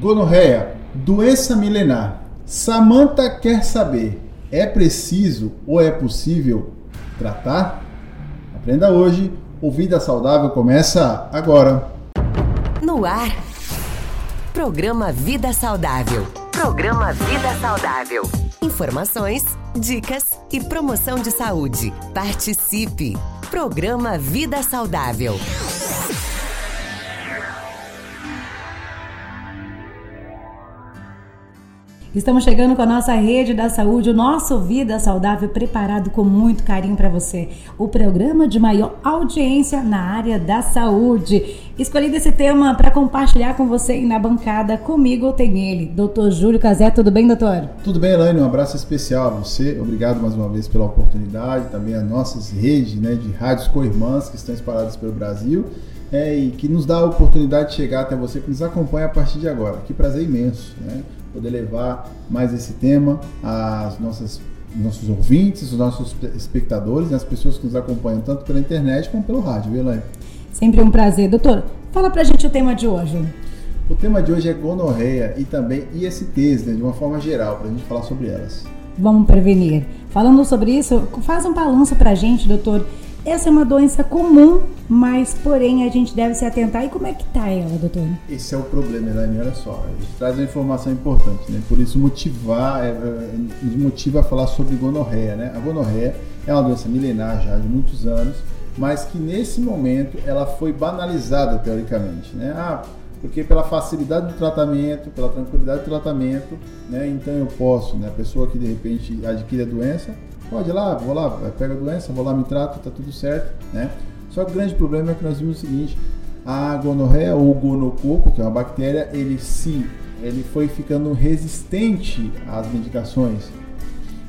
Gonorreia, doença milenar. Samantha quer saber: é preciso ou é possível tratar? Aprenda hoje. O Vida Saudável começa agora. No ar. Programa Vida Saudável. Programa Vida Saudável. Informações, dicas e promoção de saúde. Participe. Programa Vida Saudável. Estamos chegando com a nossa rede da saúde, o nosso Vida Saudável, preparado com muito carinho para você. O programa de maior audiência na área da saúde. Escolhi esse tema para compartilhar com você e na bancada. Comigo tem ele, Dr. Júlio Cazé. Tudo bem, doutor? Tudo bem, Elaine. Um abraço especial a você. Obrigado mais uma vez pela oportunidade. Também a nossas redes né, de rádios co-irmãs que estão espalhadas pelo Brasil. É, e que nos dá a oportunidade de chegar até você que nos acompanha a partir de agora. Que prazer imenso, né? Poder levar mais esse tema às nossas nossos ouvintes, os nossos espectadores, né, as pessoas que nos acompanham tanto pela internet como pelo rádio, viu, Elaine? Sempre um prazer. Doutor, fala pra gente o tema de hoje. O tema de hoje é gonorreia e também ISTs, né, de uma forma geral, para a gente falar sobre elas. Vamos prevenir. Falando sobre isso, faz um balanço pra gente, doutor. Essa é uma doença comum, mas porém a gente deve se atentar. E como é que tá ela, doutor? Esse é o problema, Elaine. Olha só, a gente traz uma informação importante, né? Por isso motivar, é, é, nos motiva a falar sobre gonorreia, né? A gonorreia é uma doença milenar já de muitos anos, mas que nesse momento ela foi banalizada teoricamente, né? Ah, porque pela facilidade do tratamento, pela tranquilidade do tratamento, né? Então eu posso, né? A pessoa que de repente adquire a doença, Pode ir lá, vou lá, pega a doença, vou lá, me trato, tá tudo certo, né? Só que o grande problema é que nós vimos o seguinte, a gonorreia ou gonococo, que é uma bactéria, ele se ele foi ficando resistente às medicações.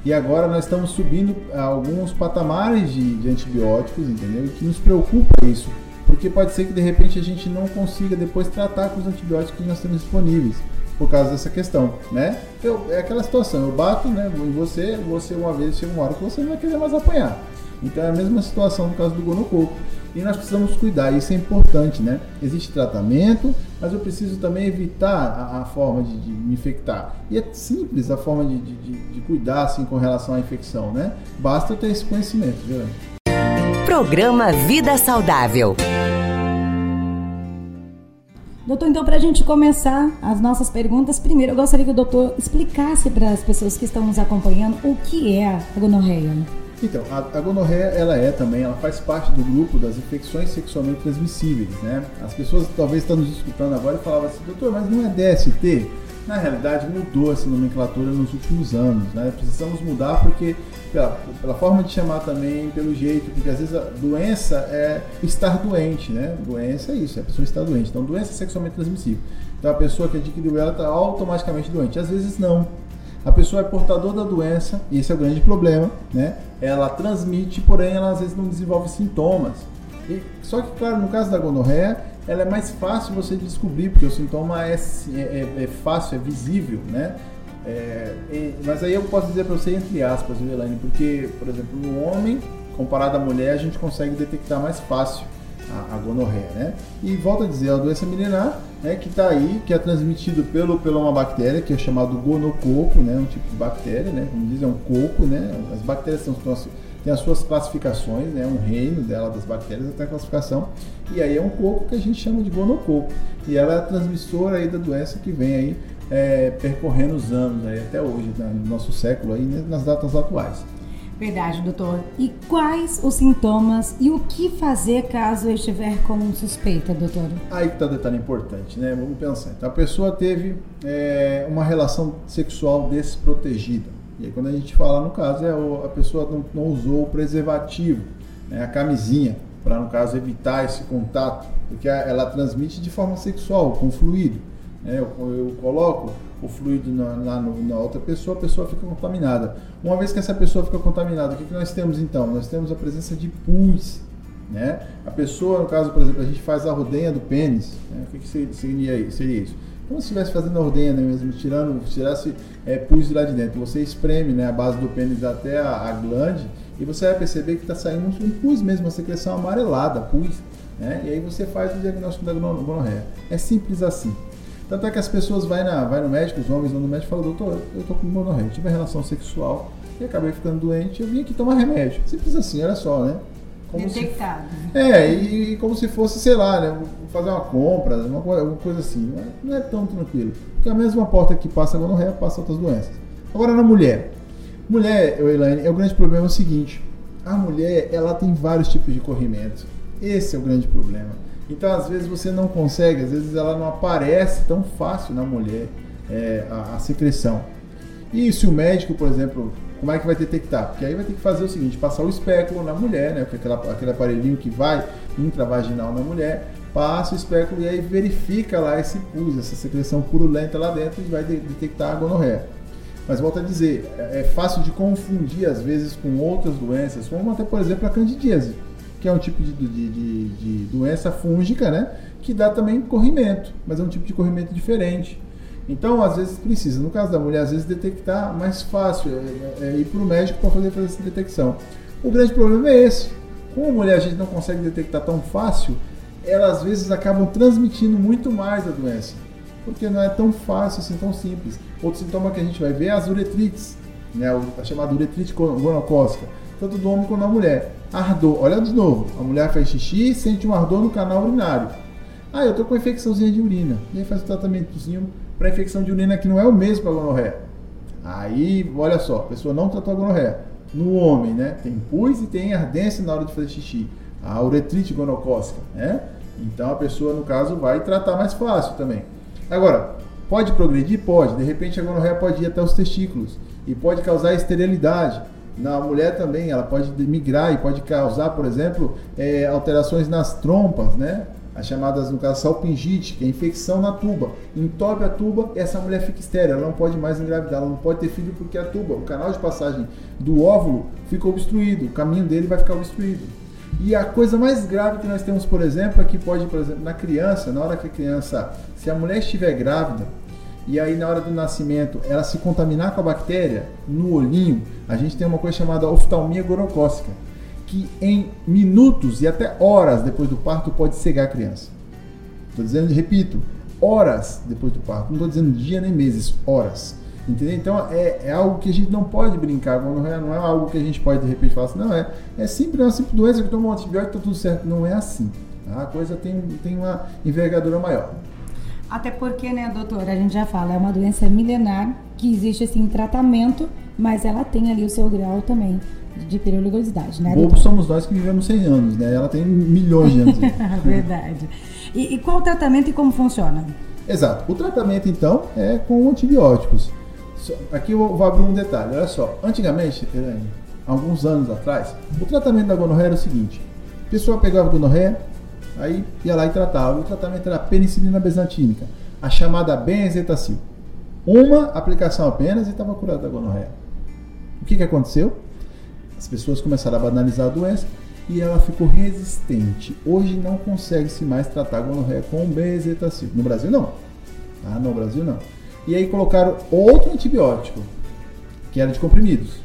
E agora nós estamos subindo alguns patamares de, de antibióticos, entendeu? E que nos preocupa isso, porque pode ser que de repente a gente não consiga depois tratar com os antibióticos que nós temos disponíveis por causa dessa questão, né? Eu, é aquela situação, eu bato né, em você, você uma vez chega uma hora que você não vai querer mais apanhar. Então é a mesma situação no caso do gonococo. E nós precisamos cuidar, isso é importante, né? Existe tratamento, mas eu preciso também evitar a, a forma de, de, me infectar. E é simples a forma de, de, de, cuidar assim com relação à infecção, né? Basta ter esse conhecimento, viu? Programa Vida Saudável. Doutor, então, para a gente começar as nossas perguntas, primeiro eu gostaria que o doutor explicasse para as pessoas que estão nos acompanhando o que é a gonorreia. Então, a, a gonorreia, ela é também, ela faz parte do grupo das infecções sexualmente transmissíveis, né? As pessoas talvez estão nos escutando agora e falavam assim, doutor, mas não é DST? Na realidade, mudou essa nomenclatura nos últimos anos, né? Precisamos mudar porque pela, pela, forma de chamar também, pelo jeito, porque às vezes a doença é estar doente, né? Doença é isso, é a pessoa estar doente. Então, doença é sexualmente transmissível. Então, a pessoa que adquiriu ela está automaticamente doente. Às vezes, não. A pessoa é portadora da doença, e esse é o grande problema, né? Ela transmite, porém, ela às vezes não desenvolve sintomas. E, só que, claro, no caso da gonorreia, ela é mais fácil você descobrir, porque o sintoma é, é, é, fácil, é visível, né? É, mas aí eu posso dizer para você entre aspas, viu, Elaine? Porque, por exemplo, no homem, comparado à mulher, a gente consegue detectar mais fácil a, a gonorreia, né? E volta a dizer, é a doença milenar, né, que está aí, que é transmitido pelo, pela uma bactéria que é chamado gonococo, né? Um tipo de bactéria, né? Como diz, é um coco, né? As bactérias são, têm as suas classificações, né? Um reino dela das bactérias até a classificação. E aí é um coco que a gente chama de gonococo. E ela é a transmissora aí da doença que vem aí é, percorrendo os anos aí até hoje, né, no nosso século aí, né, nas datas atuais. Verdade, doutor. E quais os sintomas e o que fazer caso eu estiver com suspeita, doutor? Aí que está o detalhe importante, né? Vamos pensar. Então, a pessoa teve é, uma relação sexual desprotegida. E aí, quando a gente fala no caso, é a pessoa não, não usou o preservativo, né, a camisinha, para, no caso, evitar esse contato, porque ela transmite de forma sexual, com fluido. Né? Eu, eu coloco o fluido na, na, na, outra pessoa, a pessoa fica contaminada. Uma vez que essa pessoa fica contaminada, o que, que nós temos então? Nós temos a presença de pus. Né? A pessoa, no caso, por exemplo, a gente faz a rodenha do pênis. Né? O que, que seria, seria isso? Como se estivesse fazendo a ordenha, né, mesmo, tirando, tirasse é, pus de lá de dentro. Você espreme né, a base do pênis até a, a glande e você vai perceber que está saindo um pus mesmo, uma secreção amarelada, pus. Né? E aí você faz o diagnóstico da gonorreia. É simples assim. Tanto é que as pessoas vão na, vai no médico, os homens vão no médico e falam, doutor, eu tô com gonorreia, tive uma relação sexual e acabei ficando doente, eu vim aqui tomar remédio. Simples assim, olha só, né? Como Detectado. Se, é, e, e, como se fosse, sei lá, né? Fazer uma compra, uma, uma coisa assim. Não é, não é, tão tranquilo. Porque a mesma porta que passa a gonorreia passa outras doenças. Agora na mulher. Mulher, Elaine, é o grande problema é o seguinte. A mulher, ela tem vários tipos de corrimento. Esse é o grande problema. Então, às vezes, você não consegue, às vezes ela não aparece tão fácil na mulher é, a, a, secreção. E se o médico, por exemplo, como é que vai detectar? Porque aí vai ter que fazer o seguinte, passar o espéculo na mulher, né? Aquela, aquele aparelhinho que vai intravaginal na mulher, passa o espéculo e aí verifica lá esse pus, essa secreção purulenta lá dentro e vai de, detectar a gonorreia. Mas volto a dizer, é, é fácil de confundir às vezes com outras doenças, como até por exemplo a candidíase que é um tipo de, de, de, de doença fúngica, né? Que dá também corrimento, mas é um tipo de corrimento diferente. Então, às vezes precisa, no caso da mulher, às vezes detectar mais fácil, é, é, é ir para o médico para poder fazer essa detecção. O grande problema é esse. Como a mulher a gente não consegue detectar tão fácil, elas às vezes acabam transmitindo muito mais a doença, porque não é tão fácil assim, tão simples. Outro sintoma que a gente vai ver é as uretrites, né, a chamada uretrite gonocócica, tanto do homem quanto da mulher ardor. Olha de novo, a mulher faz xixi e sente um ardor no canal urinário. Ah, eu tô com infecçãozinha de urina. E aí faz o tratamentozinho para infecção de urina que não é o mesmo para gonorreia. Aí, olha só, a pessoa não tratou a gonorreia. No homem, né? Tem pus e tem ardência na hora de fazer xixi. A uretrite gonocócica, né? Então a pessoa, no caso, vai tratar mais fácil também. Agora, pode progredir? Pode. De repente a gonorreia pode ir até os testículos e pode causar esterilidade. Na mulher também, ela pode migrar e pode causar, por exemplo, é, alterações nas trompas, né? As chamadas, no caso, salpingite, que é infecção na tuba. Entope a tuba e essa mulher fica estéril, ela não pode mais engravidar, ela não pode ter filho porque a tuba, o canal de passagem do óvulo fica obstruído, o caminho dele vai ficar obstruído. E a coisa mais grave que nós temos, por exemplo, é que pode, por exemplo, na criança, na hora que a criança, se a mulher estiver grávida, e aí na hora do nascimento ela se contaminar com a bactéria no olhinho, a gente tem uma coisa chamada oftalmia gorocócica, que em minutos e até horas depois do parto pode cegar a criança. Estou dizendo, repito, horas depois do parto. Não estou dizendo dia nem meses, horas. Entendeu? Então é, é, algo que a gente não pode brincar, não é, não é algo que a gente pode de repente falar assim, não, é, é simples, é uma simples doença que toma um antibiótico e está tudo certo. Não é assim. Tá? A coisa tem, tem uma envergadura maior. Até porque, né, doutora, a gente já fala, é uma doença milenar que existe assim tratamento, mas ela tem ali o seu grau também de perigosidade, né? Bobos somos nós que vivemos 100 anos, né? Ela tem milhões de anos. Verdade. E, e, qual o tratamento e como funciona? Exato. O tratamento, então, é com antibióticos. Aqui eu vou abrir um detalhe. Olha só. Antigamente, alguns anos atrás, o tratamento da gonorreia era o seguinte. A pessoa pegava a gonorreia, Aí ia lá e tratava. O tratamento era penicilina besantínica, a chamada benzetacil. Uma aplicação apenas e estava curado da gonorreia. O que, que aconteceu? As pessoas começaram a banalizar a doença e ela ficou resistente. Hoje não consegue-se mais tratar a gonorreia com benzetacil. No Brasil não. Ah, no Brasil não. E aí colocaram outro antibiótico, que era de comprimidos.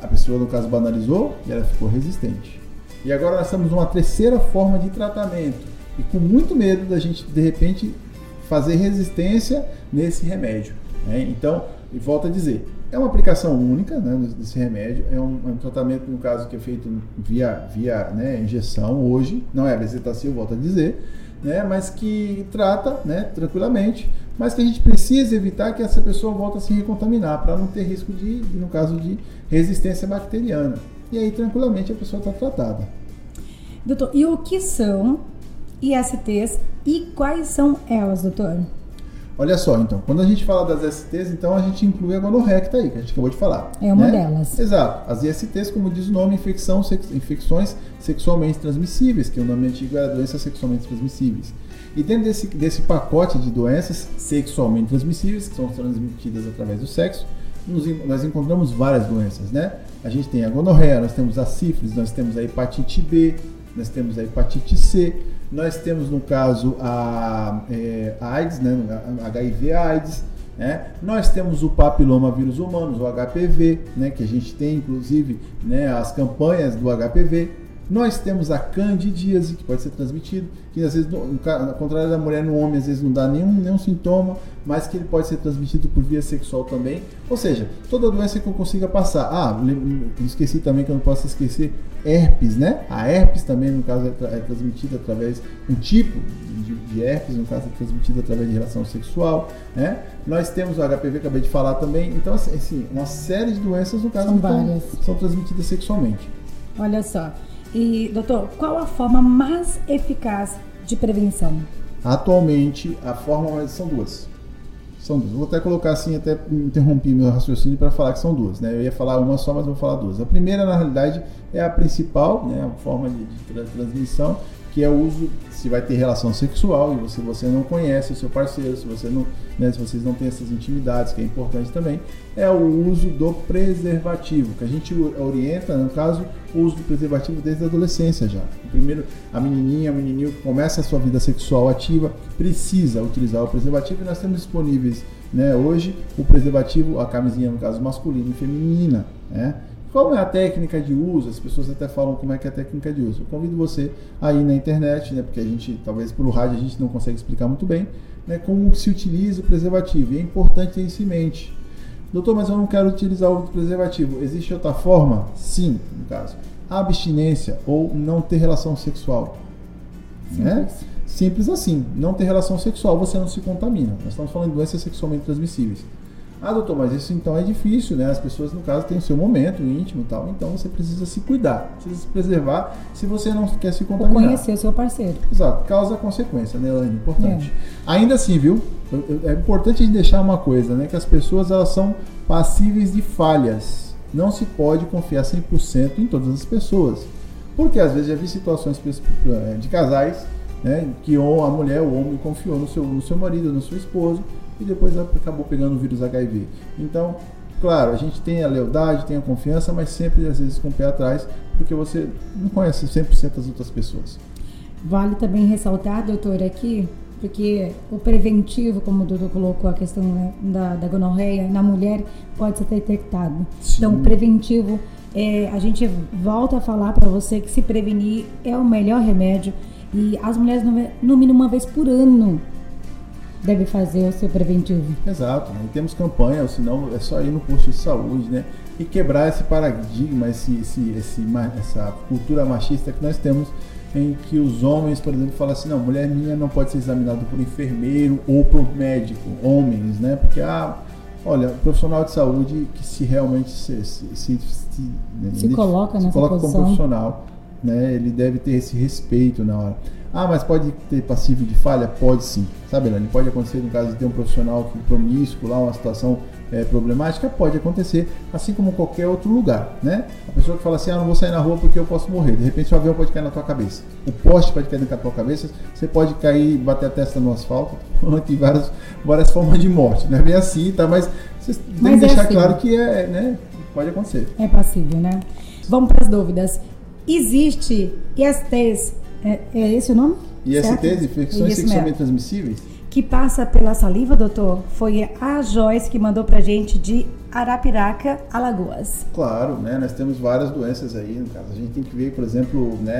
A pessoa, no caso, banalizou e ela ficou resistente. E agora nós estamos numa terceira forma de tratamento. E com muito medo da gente, de repente, fazer resistência nesse remédio. Né? Então, e volto a dizer, é uma aplicação única né, desse remédio, é um, é um, tratamento, no caso, que é feito via, via né, injeção hoje, não é bezetacil, volto a dizer, né, mas que trata né, tranquilamente, mas que a gente precisa evitar que essa pessoa volte a se recontaminar, para não ter risco de, no caso de resistência bacteriana e aí tranquilamente a pessoa está tratada. Doutor, e o que são ISTs e quais são elas, doutor? Olha só, então, quando a gente fala das ISTs, então a gente inclui a gonorreia que está aí, que a gente acabou de falar. É uma né? delas. Exato. As ISTs, como diz o nome, infecção, sex, infecções sexualmente transmissíveis, que o nome antigo era doenças sexualmente transmissíveis. E dentro desse, desse pacote de doenças sexualmente transmissíveis, que são transmitidas através do sexo, nos, nós encontramos várias doenças, né? A gente tem a gonorreia, nós temos a sífilis, nós temos a hepatite B, nós temos a hepatite C, nós temos no caso a, é, a AIDS, né? HIV AIDS, né? Nós temos o papiloma vírus humanos, o HPV, né? Que a gente tem inclusive né, as campanhas do HPV. Nós temos a candidíase, que pode ser transmitido, que às vezes, ao contrário da mulher no homem, às vezes não dá nenhum, nenhum sintoma, mas que ele pode ser transmitido por via sexual também. Ou seja, toda doença que eu consiga passar. Ah, esqueci também que eu não posso esquecer herpes, né? A herpes também, no caso, é, é transmitida através, um tipo de, de herpes, no caso, é transmitida através de relação sexual, né? Nós temos o HPV, acabei de falar também. Então, assim, assim uma série de doenças, no caso, são, várias. são transmitidas sexualmente. Olha só. E, doutor, qual a forma mais eficaz de prevenção? Atualmente, a forma são duas. São duas. Vou até colocar assim, até interromper meu raciocínio para falar que são duas. Né? Eu ia falar uma só, mas vou falar duas. A primeira, na realidade, é a principal, né? a forma de, de transmissão, que é o uso, se vai ter relação sexual e se você não conhece o seu parceiro, se você não, né, se vocês não têm essas intimidades, que é importante também, é o uso do preservativo, que a gente orienta, no caso, o uso do preservativo desde a adolescência já. Primeiro, a menininha, o menininho que começa a sua vida sexual ativa, precisa utilizar o preservativo e nós temos disponíveis, né, hoje, o preservativo, a camisinha, no caso, masculina e feminina, né? Como é a técnica de uso? As pessoas até falam como é que é a técnica de uso. Eu convido você aí na internet, né, porque a gente, talvez pelo rádio a gente não consegue explicar muito bem, né, como se utiliza o preservativo. E é importante ter isso em mente. Doutor, mas eu não quero utilizar o preservativo. Existe outra forma? Sim, no caso. Abstinência ou não ter relação sexual. Simples. Né? Simples assim. Não ter relação sexual, você não se contamina. Nós estamos falando de doenças sexualmente transmissíveis. Ah, doutor, mas isso então é difícil, né? As pessoas, no caso, têm o seu momento íntimo e tal. Então você precisa se cuidar, precisa se preservar se você não quer se contaminar. Ou conhecer o seu parceiro. Exato, causa consequência, né, Elaine? Importante. É. Ainda assim, viu? É importante a gente deixar uma coisa, né? Que as pessoas elas são passíveis de falhas. Não se pode confiar 100% em todas as pessoas. Porque às vezes já vi situações eh, de casais né, que a mulher, o homem confiou no seu, no seu marido, no seu esposo e depois acabou pegando o vírus HIV. Então, claro, a gente tem a lealdade, tem a confiança, mas sempre às vezes com o pé atrás, porque você não conhece 100% das outras pessoas. Vale também ressaltar, doutor, aqui, porque o preventivo, como o doutor colocou a questão né, da, da gonorreia, na mulher pode ser detectado. Sim. Então, o preventivo, é, a gente volta a falar para você que se prevenir é o melhor remédio. E as mulheres, no mínimo uma vez por ano, deve fazer o seu preventivo. Exato, né? e temos campanha, senão é só ir no posto de saúde, né? E quebrar esse paradigma, esse, esse, esse, essa cultura machista que nós temos em que os homens, por exemplo, falam assim, não, mulher minha não pode ser examinada por enfermeiro ou por médico, homens, né? Porque, ah, olha, profissional de saúde que se realmente se, se, se, se, né, se coloca, se coloca como profissional, né? Ele deve ter esse respeito na hora. Ah, mas pode ter passivo de falha? Pode sim. Sabe, Elane? Pode acontecer no caso de ter um profissional que promíscuo lá, uma situação é, problemática, pode acontecer, assim como qualquer outro lugar, né? A pessoa que fala assim, ah, não vou sair na rua porque eu posso morrer. De repente o avião pode cair na tua cabeça. O poste pode cair na tua cabeça, você pode cair, bater a testa no asfalto. Tem várias, várias formas de morte. Não é bem assim, tá? Mas você tem que é deixar assim. claro que é, né? Pode acontecer. É passível, né? Vamos para as dúvidas. Existe ISTs é, é esse o nome? ISTs, infecções sexualmente transmissíveis? Que passa pela saliva, doutor? Foi a Joyce que mandou pra gente de Arapiraca, Alagoas. Claro, né? Nós temos várias doenças aí, no caso. A gente tem que ver, por exemplo, né,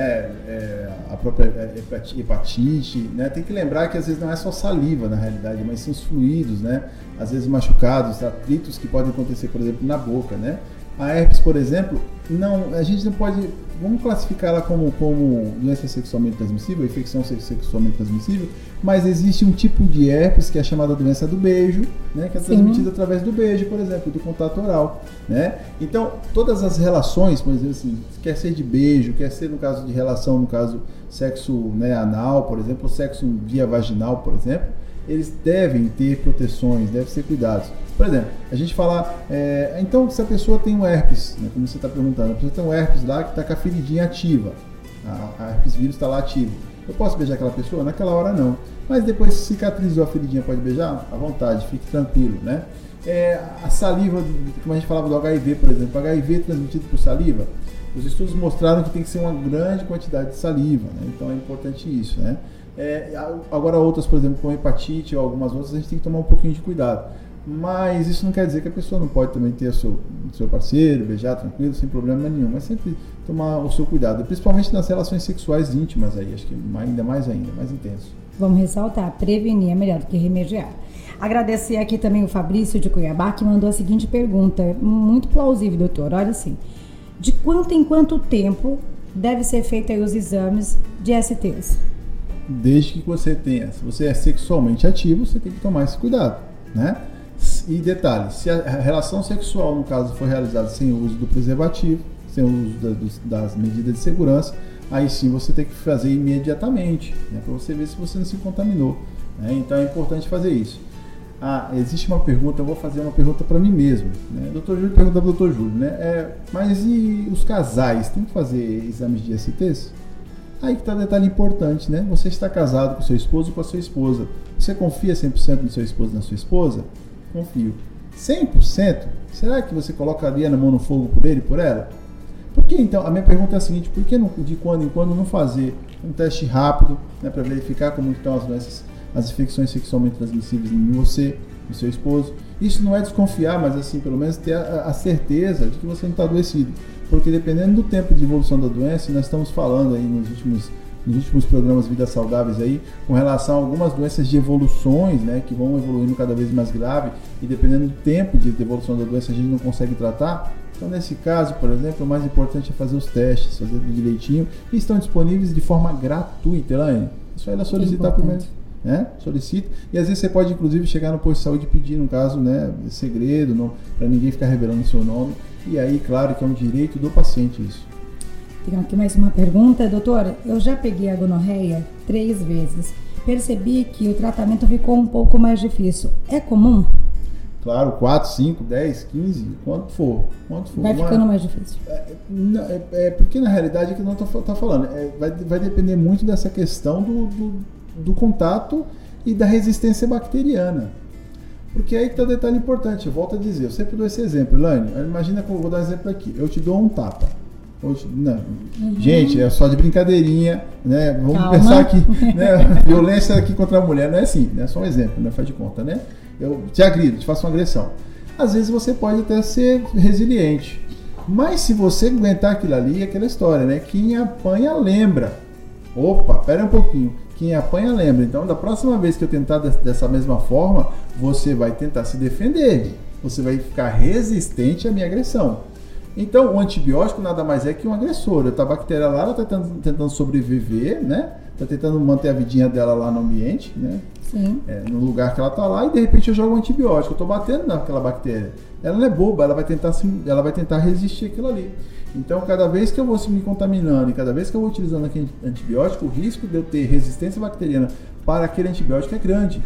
é, a própria é, hepatite, né? Tem que lembrar que às vezes não é só saliva, na realidade, mas são os fluidos, né? Às vezes machucados, atritos que podem acontecer, por exemplo, na boca, né? A herpes, por exemplo, não, a gente não pode vamos classificar ela como, como doença sexualmente transmissível, infecção sexualmente transmissível, mas existe um tipo de herpes que é chamada doença do beijo, né, que é transmitida através do beijo, por exemplo, do contato oral, né? Então, todas as relações, por exemplo, assim, quer ser de beijo, quer ser no caso de relação, no caso sexo né, anal, por exemplo, sexo via vaginal, por exemplo, eles devem ter proteções, devem ser cuidados. Por exemplo, a gente fala, é, então se a pessoa tem um herpes, né, como você está perguntando, a pessoa tem um herpes lá que está com a feridinha ativa, a, a herpes vírus está lá ativo. Eu posso beijar aquela pessoa? Naquela hora não. Mas depois se cicatrizou a feridinha, pode beijar? À vontade, fique tranquilo, né? É, a saliva, como a gente falava do HIV, por exemplo, HIV transmitido por saliva, os estudos mostraram que tem que ser uma grande quantidade de saliva, né? então é importante isso, né? É, agora outras, por exemplo, com hepatite ou algumas outras, a gente tem que tomar um pouquinho de cuidado. Mas isso não quer dizer que a pessoa não pode também ter seu, seu parceiro, beijar tranquilo, sem problema nenhum. Mas sempre tomar o seu cuidado, principalmente nas relações sexuais íntimas aí, acho que ainda mais ainda, mais intenso. Vamos ressaltar, prevenir é melhor do que remediar. Agradecer aqui também o Fabrício de Cuiabá, que mandou a seguinte pergunta, muito plausível, doutor. Olha assim, de quanto em quanto tempo deve ser feito os exames de STs? Desde que você tenha, se você é sexualmente ativo, você tem que tomar esse cuidado, né? E detalhe, se a relação sexual, no caso, for realizada sem o uso do preservativo, sem o uso das medidas de segurança, aí sim você tem que fazer imediatamente, né, para você ver se você não se contaminou. Né? Então é importante fazer isso. Ah, existe uma pergunta, eu vou fazer uma pergunta para mim mesmo. Né? Doutor Júlio pergunta para o doutor Júlio, né? É, mas e os casais, tem que fazer exames de STs? Aí que está detalhe importante, né? Você está casado com seu esposo ou com a sua esposa. Você confia 100% no seu esposo e na sua esposa? Confio. 100%? Será que você colocaria na mão no fogo por ele, por ela? Por que então? A minha pergunta é a seguinte: por que não, de quando em quando não fazer um teste rápido né, para verificar como estão as as infecções sexualmente transmissíveis em você, no seu esposo? Isso não é desconfiar, mas assim, pelo menos ter a, a certeza de que você não está adoecido. Porque dependendo do tempo de evolução da doença, nós estamos falando aí nos últimos nos últimos programas Vidas Saudáveis aí, com relação a algumas doenças de evoluções, né, que vão evoluindo cada vez mais grave e dependendo do tempo de evolução da doença a gente não consegue tratar. Então, nesse caso, por exemplo, o mais importante é fazer os testes, fazer tudo direitinho e estão disponíveis de forma gratuita, Elaine. É só ela solicitar primeiro. Né? Solicita. E às vezes você pode, inclusive, chegar no posto de saúde e pedir, no caso, né, segredo, para ninguém ficar revelando o seu nome. E aí, claro que é um direito do paciente isso. Tem aqui mais uma pergunta. Doutor, eu já peguei a gonorreia três vezes. Percebi que o tratamento ficou um pouco mais difícil. É comum? Claro, 4, 5, 10, 15, quanto for. Quanto for. Vai ficando mais difícil. É, é, é, porque na realidade é que não estou tá falando. É, vai, vai depender muito dessa questão do, do, do contato e da resistência bacteriana. Porque aí que está o detalhe importante. Eu volto a dizer, eu sempre dou esse exemplo, Lani. Imagina que eu vou dar um exemplo aqui. Eu te dou um tapa. Não. Uhum. Gente, é só de brincadeirinha, né? Vamos Calma. pensar aqui, né? Violência aqui contra a mulher não é assim, né? Só um exemplo, né? Faz de conta, né? Eu te agrido, te faço uma agressão. Às vezes você pode até ser resiliente. Mas se você aguentar aquilo ali, é aquela história, né? Quem apanha lembra. Opa, pera um pouquinho. Quem apanha lembra. Então, da próxima vez que eu tentar dessa mesma forma, você vai tentar se defender. Você vai ficar resistente à minha agressão. Então, o antibiótico nada mais é que um agressor. A bactéria lá, está tentando, tentando, sobreviver, né? Está tentando manter a vidinha dela lá no ambiente, né? É, no lugar que ela está lá, e de repente eu jogo um antibiótico. Eu estou batendo naquela bactéria. Ela não é boba, ela vai tentar, ela vai tentar resistir aquilo ali. Então, cada vez que eu vou me contaminando e cada vez que eu vou utilizando aquele antibiótico, o risco de eu ter resistência bacteriana para aquele antibiótico é grande.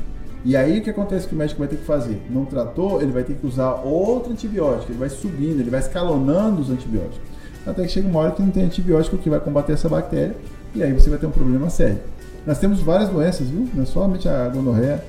E aí o que acontece que o médico vai ter que fazer? Não tratou, ele vai ter que usar outro antibiótico, ele vai subindo, ele vai escalonando os antibióticos. Até que chega uma hora que não tem antibiótico que vai combater essa bactéria e aí você vai ter um problema sério. Nós temos várias doenças, viu? Não é somente a gonorreia,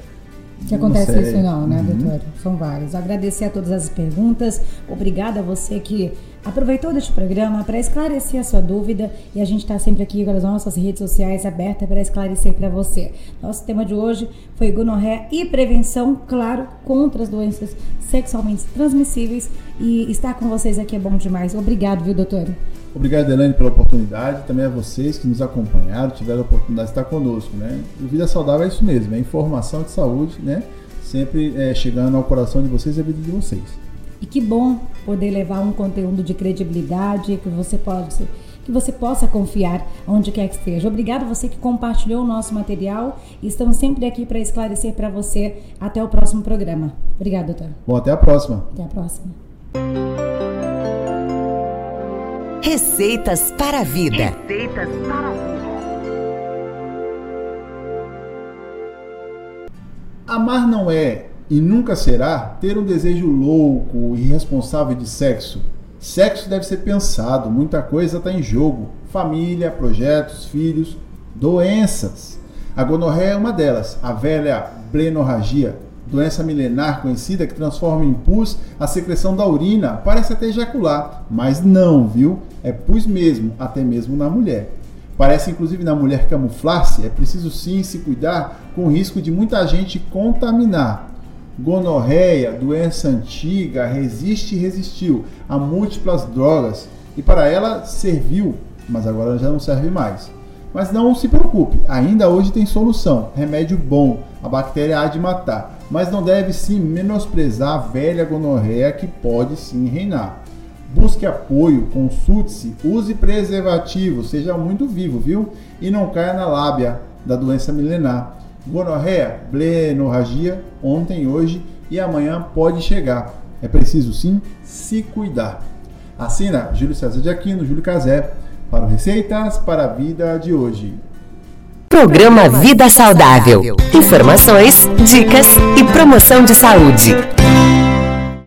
que acontece isso não, né, uhum. doutor? São vários. Agradecer a todas as perguntas. Obrigada a você que aproveitou deste programa para esclarecer a sua dúvida e a gente está sempre aqui com as nossas redes sociais abertas para esclarecer para você. Nosso tema de hoje foi gonorreia e prevenção, claro, contra as doenças sexualmente transmissíveis e estar com vocês aqui é bom demais. Obrigado, viu, doutor? Obrigado, Elaine, pela oportunidade. Também a vocês que nos acompanharam, tiveram a oportunidade de estar conosco. Né? O Vida Saudável é isso mesmo, é informação de saúde, né? sempre é, chegando ao coração de vocês e à vida de vocês. E que bom poder levar um conteúdo de credibilidade que você pode que você possa confiar onde quer que esteja. Obrigado a você que compartilhou o nosso material estamos sempre aqui para esclarecer para você até o próximo programa. Obrigada, doutor. Bom, até a próxima. Até a próxima. Receitas para a vida. Receitas para a vida. Amar não é e nunca será ter um desejo louco e irresponsável de sexo. Sexo deve ser pensado, muita coisa está em jogo: família, projetos, filhos, doenças. A gonorreia é uma delas, a velha blenorragia, doença milenar conhecida que transforma em pus a secreção da urina, parece até ejacular, mas não, viu? É pus mesmo, até mesmo na mulher. Parece inclusive na mulher camuflar-se, é preciso sim se cuidar com o risco de muita gente contaminar. Gonorreia, doença antiga, resiste e resistiu a múltiplas drogas e para ela serviu, mas agora já não serve mais. Mas não se preocupe, ainda hoje tem solução, remédio bom, a bactéria há de matar, mas não deve sim menosprezar a velha gonorreia que pode sim reinar. Busque apoio, consulte-se, use preservativo, seja muito vivo, viu? E não caia na lábia da doença milenar. Gonorreia, blenorragia, ontem, hoje e amanhã pode chegar. É preciso sim se cuidar. Assina Júlio César de Aquino, Júlio Cazé, para Receitas para a Vida de hoje. Programa Vida Saudável. Informações, dicas e promoção de saúde.